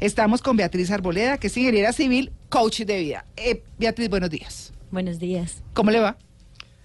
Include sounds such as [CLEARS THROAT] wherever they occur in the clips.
Estamos con Beatriz Arboleda, que es ingeniera civil, coach de vida. Eh, Beatriz, buenos días. Buenos días. ¿Cómo le va?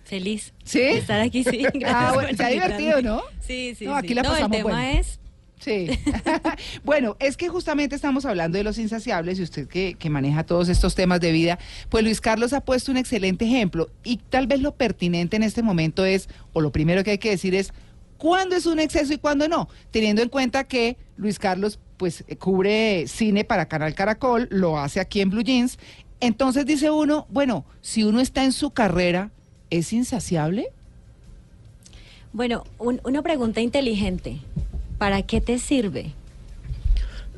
Feliz. ¿Sí? de estar aquí, sí. [LAUGHS] Gracias Ah, bueno, ha divertido. ¿no? Sí, sí. No, aquí sí. la no, pasamos el tema bueno. es Sí. [LAUGHS] bueno, es que justamente estamos hablando de los insaciables y usted que, que maneja todos estos temas de vida, pues Luis Carlos ha puesto un excelente ejemplo y tal vez lo pertinente en este momento es, o lo primero que hay que decir es, ¿cuándo es un exceso y cuándo no? Teniendo en cuenta que Luis Carlos pues eh, cubre cine para Canal Caracol, lo hace aquí en Blue Jeans, entonces dice uno, bueno, si uno está en su carrera, ¿es insaciable? Bueno, un- una pregunta inteligente. ¿Para qué te sirve?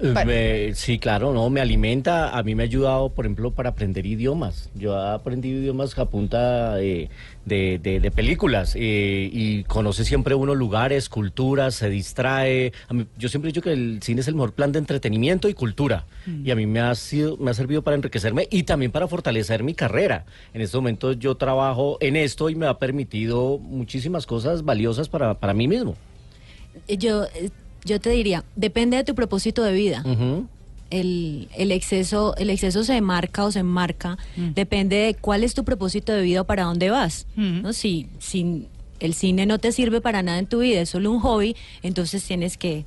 Eh, me- sí, claro, no, me alimenta. A mí me ha ayudado, por ejemplo, para aprender idiomas. Yo he aprendido idiomas a punta de, de- de- de películas eh, y conoce siempre uno lugares, culturas, se distrae. A mí- yo siempre he dicho que el cine es el mejor plan de entretenimiento y cultura. Y a mí me ha, sido, me ha servido para enriquecerme y también para fortalecer mi carrera. En este momento yo trabajo en esto y me ha permitido muchísimas cosas valiosas para, para mí mismo. Yo, eh, yo te diría, depende de tu propósito de vida. El, el exceso, el exceso se marca o se enmarca, depende de cuál es tu propósito de vida o para dónde vas. Mm. ¿no? Si, si el cine no te sirve para nada en tu vida, es solo un hobby, entonces tienes que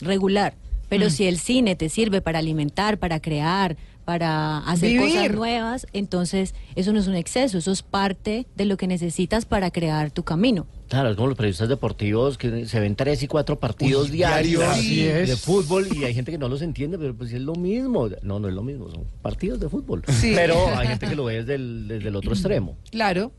regular. Pero si el cine te sirve para alimentar, para crear, para hacer Vivir. cosas nuevas, entonces eso no es un exceso, eso es parte de lo que necesitas para crear tu camino. Claro, es como los periodistas deportivos que se ven tres y cuatro partidos Uy, diarios de fútbol y hay gente que no los entiende, pero pues es lo mismo. No, no es lo mismo, son partidos de fútbol. Sí. Pero hay gente que lo ve desde el, desde el otro [CLEARS THROAT] extremo. Claro.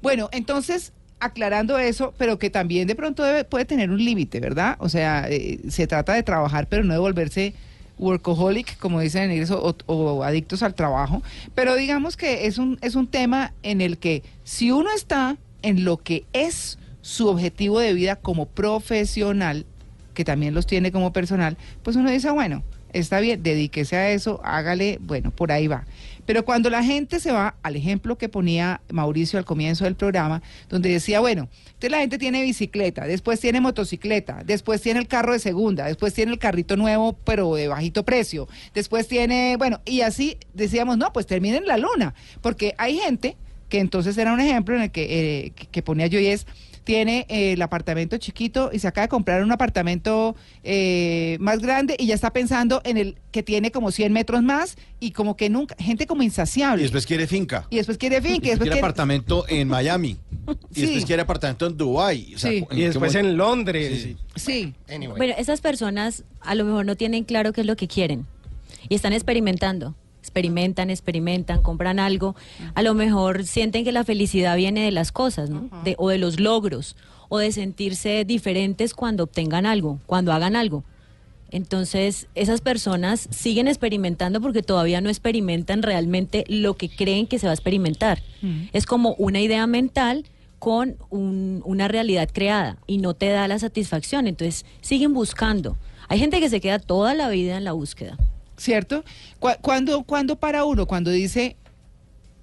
Bueno, entonces, aclarando eso, pero que también de pronto debe- puede tener un límite, ¿verdad? O sea, eh, se trata de trabajar, pero no de volverse workaholic, como dicen en o, o adictos al trabajo. Pero digamos que es un, es un tema en el que si uno está en lo que es su objetivo de vida como profesional, que también los tiene como personal, pues uno dice, bueno, está bien, dedíquese a eso, hágale, bueno, por ahí va. Pero cuando la gente se va al ejemplo que ponía Mauricio al comienzo del programa, donde decía, bueno, entonces la gente tiene bicicleta, después tiene motocicleta, después tiene el carro de segunda, después tiene el carrito nuevo, pero de bajito precio, después tiene, bueno, y así decíamos, no, pues terminen la luna, porque hay gente que entonces era un ejemplo en el que, eh, que, ponía yo y es, tiene eh, el apartamento chiquito y se acaba de comprar un apartamento eh, más grande y ya está pensando en el que tiene como 100 metros más y como que nunca, gente como Y insaciable. después quiere finca. Y después quiere fin, que Y después quiere quiere... apartamento en Miami. [LAUGHS] Y Sí. después quiere apartamento en Dubai. Sí. Y después en Londres. Sí, sí. Sí, Anyway. Bueno, esas personas a lo mejor no tienen claro qué es lo que quieren y están experimentando. Experimentan, experimentan, compran algo. A lo mejor sienten que la felicidad viene de las cosas, ¿no? De- o de los logros, o de sentirse diferentes cuando obtengan algo, cuando hagan algo. Entonces, esas personas siguen experimentando porque todavía no experimentan realmente lo que creen que se va a experimentar. Es como una idea mental con un- una realidad creada y no te da la satisfacción. Entonces, siguen buscando. Hay gente que se queda toda la vida en la búsqueda. ¿Cierto? Cu- ¿Cuándo, cuándo para uno? Cuando dice,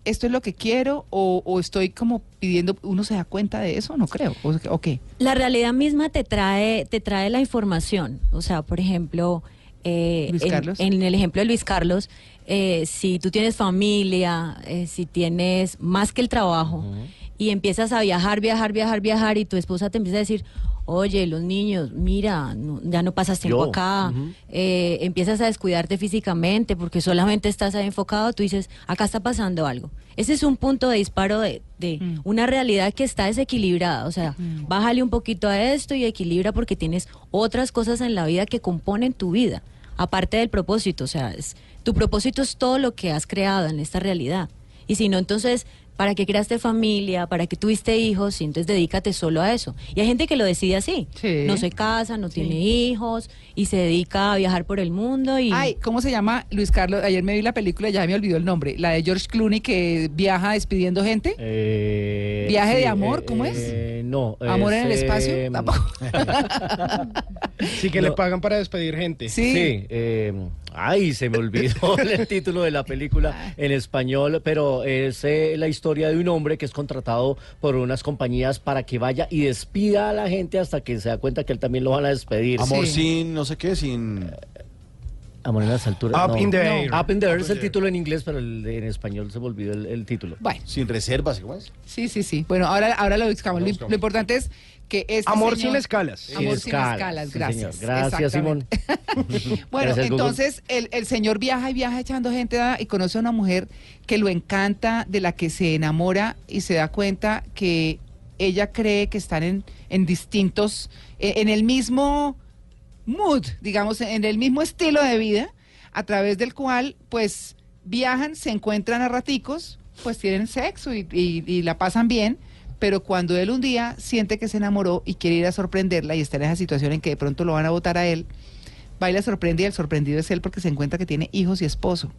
esto es lo que quiero o, o estoy como pidiendo, ¿uno se da cuenta de eso? No creo. ¿O, o qué? La realidad misma te trae, te trae la información. O sea, por ejemplo, eh, Luis en, Carlos. en el ejemplo de Luis Carlos, eh, si tú tienes familia, eh, si tienes más que el trabajo y empiezas a viajar, viajar, viajar, viajar y tu esposa te empieza a decir, oye, los niños, mira, no- ya no pasas tiempo Yo, acá, eh, empiezas a descuidarte físicamente porque solamente estás ahí enfocado, tú dices, acá está pasando algo. Ese es un punto de disparo de, de Mm. una realidad que está desequilibrada. O sea, bájale un poquito a esto y equilibra porque tienes otras cosas en la vida que componen tu vida, aparte del propósito. O sea, es- tu propósito es todo lo que has creado en esta realidad. Y si no, entonces ¿Para qué creaste familia? ¿Para qué tuviste hijos? Y entonces dedícate solo a eso. Y hay gente que lo decide así. Sí. No se casa, no tiene hijos y se dedica a viajar por el mundo y... Ay, ¿cómo se llama Luis Carlos? Ayer me vi la película, ya me olvidó el nombre. La de George Clooney que viaja despidiendo gente. Eh, ¿Viaje de amor? eh, ¿Cómo es? eh, no. ¿Amor en el es, espacio? eh, Tampoco. [LAUGHS] Sí que No. le pagan para despedir gente. Sí. Ay, se me olvidó [LAUGHS] el título de la película en español, pero es eh, la historia de un hombre que es contratado por unas compañías para que vaya y despida a la gente hasta que se da cuenta que él también lo van a despedir. Amor Sí. sin, no sé qué, sin... Amor en las alturas. Up no. in the No. air. Up in the air es el título en inglés, pero el de- en español se me olvidó el, el título. Bueno, Sin reservas, ¿cómo es? sí, sí, sí. Bueno, ahora, ahora lo buscamos. Lo, buscamos. lo importante es que este Amor señor- sin escalas. Amor Sin sin escalas, sí, gracias. señor. Gracias, Simón. [LAUGHS] [LAUGHS] Bueno, Gracias, entonces el, el señor viaja y viaja echando gente a- y conoce a una mujer que lo encanta, de la que se enamora y se da cuenta que ella cree que están en, en distintos, eh, en el mismo mood, digamos, en el mismo estilo de vida, a través del cual, pues, viajan, se encuentran a raticos, pues tienen sexo y, y- y la pasan bien, pero cuando él un día siente que se enamoró y quiere ir a sorprenderla y está en esa situación en que de pronto lo van a votar a él, va y la sorprende y el sorprendido es él porque se encuentra que tiene hijos y esposo.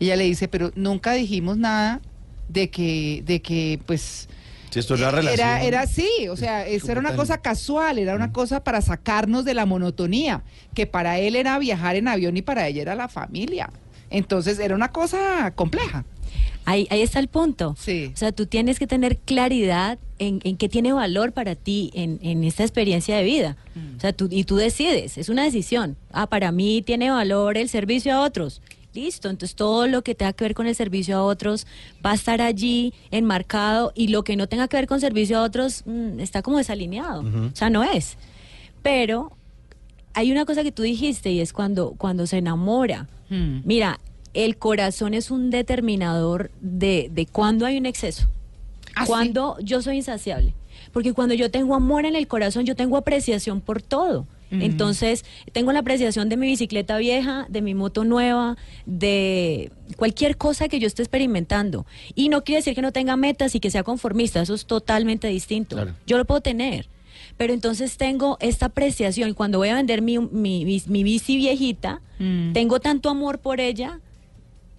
Ella le dice, pero nunca dijimos nada de que, de que, pues, Si esto es la relación. era, era así, o sea, eso era una cosa casual, era una cosa para sacarnos de la monotonía, que para él era viajar en avión y para ella era la familia. Entonces era una cosa compleja. Ahí, ahí está el punto. Sí. O sea, tú tienes que tener claridad en, en qué tiene valor para ti en, en esta experiencia de vida. Mm. O sea, tú, y tú decides, es una decisión. Ah, para mí tiene valor el servicio a otros. Listo, entonces todo lo que tenga que ver con el servicio a otros va a estar allí enmarcado y lo que no tenga que ver con servicio a otros mm, está como desalineado. O sea, no es. Pero hay una cosa que tú dijiste y es cuando, cuando se enamora. Mm. Mira, el corazón es un determinador de, de cuándo hay un exceso. ¿Ah, sí? cuando yo soy insaciable. Porque cuando yo tengo amor en el corazón, yo tengo apreciación por todo. Entonces, tengo la apreciación de mi bicicleta vieja, de mi moto nueva, de cualquier cosa que yo esté experimentando. Y no quiere decir que no tenga metas y que sea conformista, eso es totalmente distinto. Claro. Yo lo puedo tener. Pero entonces tengo esta apreciación cuando voy a vender mi, mi, mi- mi bici viejita, Mm. tengo tanto amor por ella,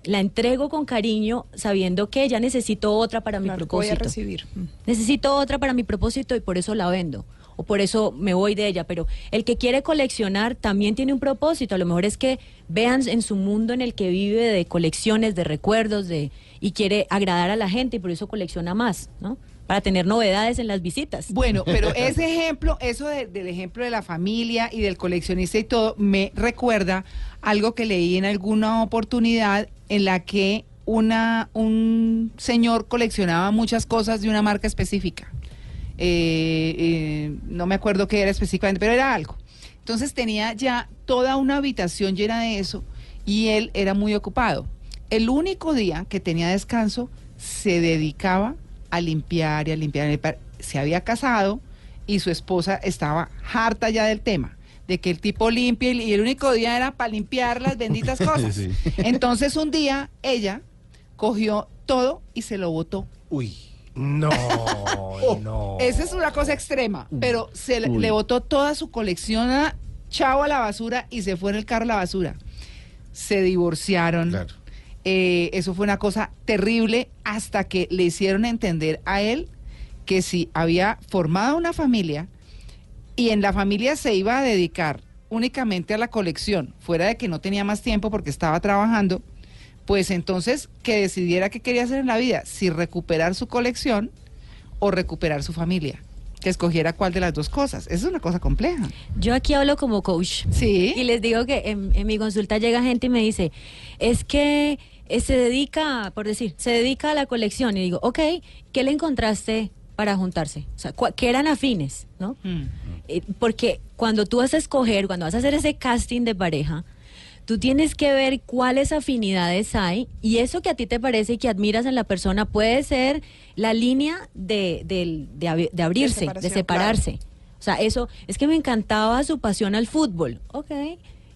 la entrego con cariño sabiendo que ya necesito otra para mi que voy a propósito. recibir. Mm. Necesito otra para mi propósito y por eso la vendo. O por eso me voy de ella. Pero el que quiere coleccionar también tiene un propósito. A lo mejor es que vean en su mundo en el que vive de colecciones, de recuerdos, de y quiere agradar a la gente y por eso colecciona más, ¿no? Para tener novedades en las visitas. Bueno, pero [LAUGHS] ese ejemplo, eso de- del ejemplo de la familia y del coleccionista y todo, me recuerda algo que leí en alguna oportunidad en la que una, un señor coleccionaba muchas cosas de una marca específica. Eh, eh, no me acuerdo qué era específicamente, pero era algo. Entonces tenía ya toda una habitación llena de eso y él era muy ocupado. El único día que tenía descanso se dedicaba a limpiar y a limpiar. y a limpiar. Se había casado y su esposa estaba harta ya del tema, de que el tipo limpie y el único día era para limpiar las benditas [LAUGHS] cosas. Sí. Entonces un día ella cogió todo y se lo botó. Uy. No, Oh, [LAUGHS] no. Esa es una cosa extrema, pero se le, Uy. le botó toda su colección a chavo a la basura y se fue en el carro a la basura. Se divorciaron. Claro. Eh, eso fue una cosa terrible hasta que le hicieron entender a él que si había formado una familia y en la familia se iba a dedicar únicamente a la colección, fuera de que no tenía más tiempo porque estaba trabajando, pues entonces que decidiera qué quería hacer en la vida, si recuperar su colección o recuperar su familia, que escogiera cuál de las dos cosas. Esa es una cosa compleja. Yo aquí hablo como coach. Sí. Y les digo que en, en mi consulta llega gente y me dice, es que eh, se dedica, por decir, se dedica a la colección. Y digo, ok, ¿qué le encontraste para juntarse? O sea, ¿qué eran afines? ¿no? Mm. Eh, porque cuando tú vas a escoger, cuando vas a hacer ese casting de pareja, tú tienes que ver cuáles afinidades hay y eso que a ti te parece y que admiras en la persona puede ser la línea de, del- de abi- de abrirse, de, separarse. O sea, eso es que me encantaba su pasión al fútbol. Ok.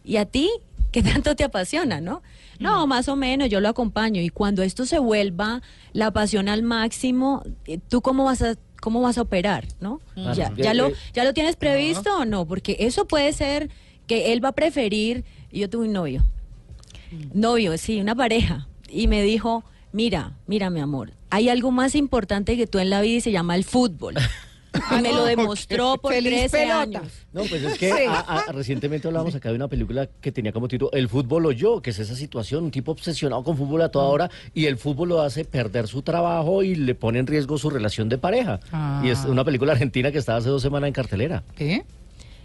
¿Y a ti ¿qué tanto te apasiona, no? No, más o menos, yo lo acompaño. Y cuando esto se vuelva la pasión al máximo, eh, ¿tú cómo vas a, cómo vas a operar, no? Claro. Ya, Eh, ya, lo, eh, ¿Ya lo tienes previsto o no? Porque eso puede ser que él va a preferir. Yo tuve un novio, novio, sí, una pareja, y me dijo, mira, mira mi amor, hay algo más importante que tú en la vida y se llama el fútbol. [LAUGHS] Y me lo demostró por Feliz 13 pelota. años. No, pues es que Sí. a- a- recientemente hablábamos acá de una película que tenía como título El fútbol o yo, que es esa situación, un tipo obsesionado con fútbol a toda hora y el fútbol lo hace perder su trabajo y le pone en riesgo su relación de pareja. Ah. Y es una película argentina que estaba hace dos semanas en cartelera. ¿Qué?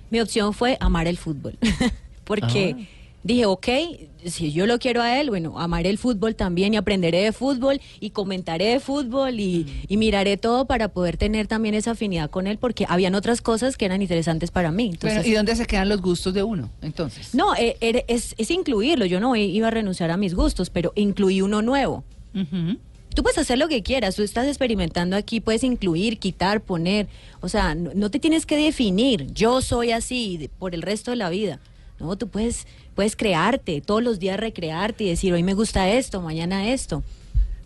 Mi opción fue amar el fútbol. [LAUGHS] Porque Ah. dije, ok, si yo lo quiero a él, bueno, amaré el fútbol también y aprenderé de fútbol y comentaré de fútbol y, y miraré todo para poder tener también esa afinidad con él porque habían otras cosas que eran interesantes para mí. Entonces, Bueno, ¿y dónde se quedan los gustos de uno, entonces? no, eh, er- es, es incluirlo. Yo no iba a renunciar a mis gustos, pero incluí uno nuevo. Ujú. Tú puedes hacer lo que quieras, tú estás experimentando aquí, puedes incluir, quitar, poner, o sea, no, no te tienes que definir, yo soy así por el resto de la vida. No, tú puedes, puedes crearte, todos los días recrearte y decir, hoy me gusta esto, mañana esto.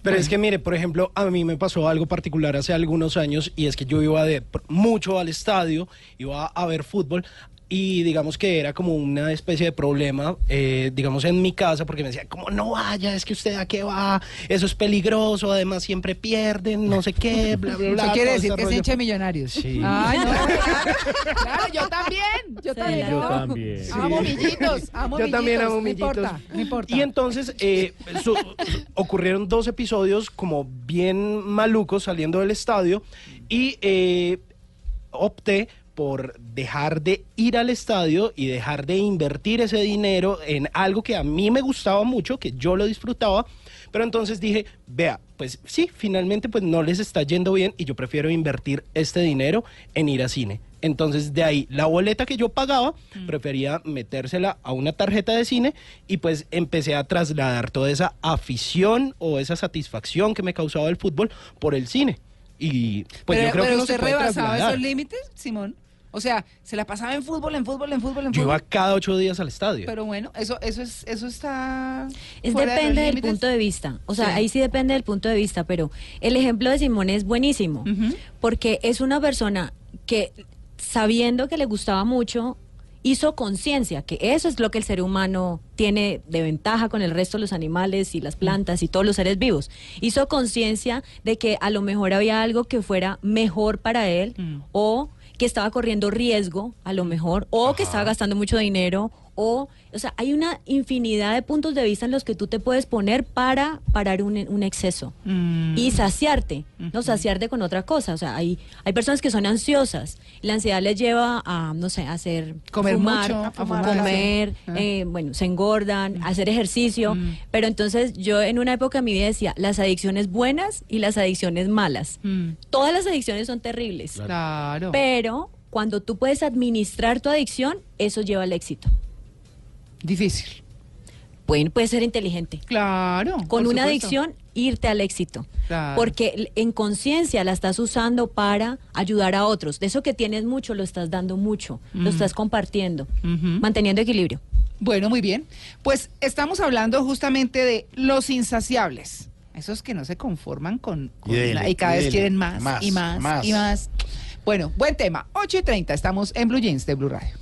Pero es que mire, por ejemplo, a mí me pasó algo particular hace algunos años y es que yo iba de mucho al estadio, iba a ver fútbol y digamos que era como una especie de problema, eh, digamos en mi casa, porque me decían, como no vaya, es que usted a qué va, eso es peligroso, además siempre pierden, no sé qué, bla, [LAUGHS] bla, bla. Eso quiere decir este que es rollo. hincha de millonarios. Sí. [LAUGHS] Ay, no, [LAUGHS] claro, yo también. Yo Sí, también. yo no. también. Sí. Amo millitos, amo Yo también millitos, amo no millitos. importa, no importa. Y entonces eh, su- ocurrieron dos episodios como bien malucos saliendo del estadio y eh, opté por dejar de ir al estadio y dejar de invertir ese dinero en algo que a mí me gustaba mucho, que yo lo disfrutaba, pero entonces dije, vea, pues sí, finalmente pues no les está yendo bien y yo prefiero invertir este dinero en ir a cine. Entonces de ahí la boleta que yo pagaba, prefería metérsela a una tarjeta de cine y pues empecé a trasladar toda esa afición o esa satisfacción que me causaba el fútbol por el cine. Y pues pero yo creo pero que no usted se puede rebasaba trasladar. esos límites, Simón. O sea, se la pasaba en fútbol, en fútbol, en fútbol, en Yo fútbol. iba cada ocho días al estadio. Pero bueno, eso, eso es, eso está. Es fuera de los depende del límites. punto de vista. O sea, Sí. ahí sí depende del punto de vista, pero el ejemplo de Simón es buenísimo, Ujú. porque es una persona que sabiendo que le gustaba mucho, hizo conciencia, que eso es lo que el ser humano tiene de ventaja con el resto de los animales y las plantas y todos los seres vivos. Hizo conciencia de que a lo mejor había algo que fuera mejor para él Mm. o que estaba corriendo riesgo, a lo mejor, o que estaba gastando mucho dinero, o, o sea, hay una infinidad de puntos de vista en los que tú te puedes poner para parar un, un exceso Mm. y saciarte, no saciarte con otra cosa. O sea, hay, hay personas que son ansiosas. La ansiedad les lleva a, no sé, a hacer Comer fumar, mucho, a fumar, comer, sí. Ah. eh, bueno, se engordan, hacer ejercicio. Mm. Pero entonces yo en una época de mi vida decía, las adicciones buenas y las adicciones malas. Mm. Todas las adicciones son terribles. Claro. Pero cuando tú puedes administrar tu adicción, eso lleva al éxito. Difícil. Pueden, puedes ser inteligente. Claro. Con una supuesto. adicción, irte al éxito. Claro. Porque en conciencia la estás usando para ayudar a otros. De eso que tienes mucho, lo estás dando mucho. Lo estás compartiendo. Manteniendo equilibrio. Bueno, muy bien. Pues estamos hablando justamente de los insaciables. Esos que no se conforman con, con Y dele, nada y cada y vez dele. quieren más, Más, y más, más. y más. Bueno, buen tema. 8 y 30, estamos en Blue Jeans de Blue Radio.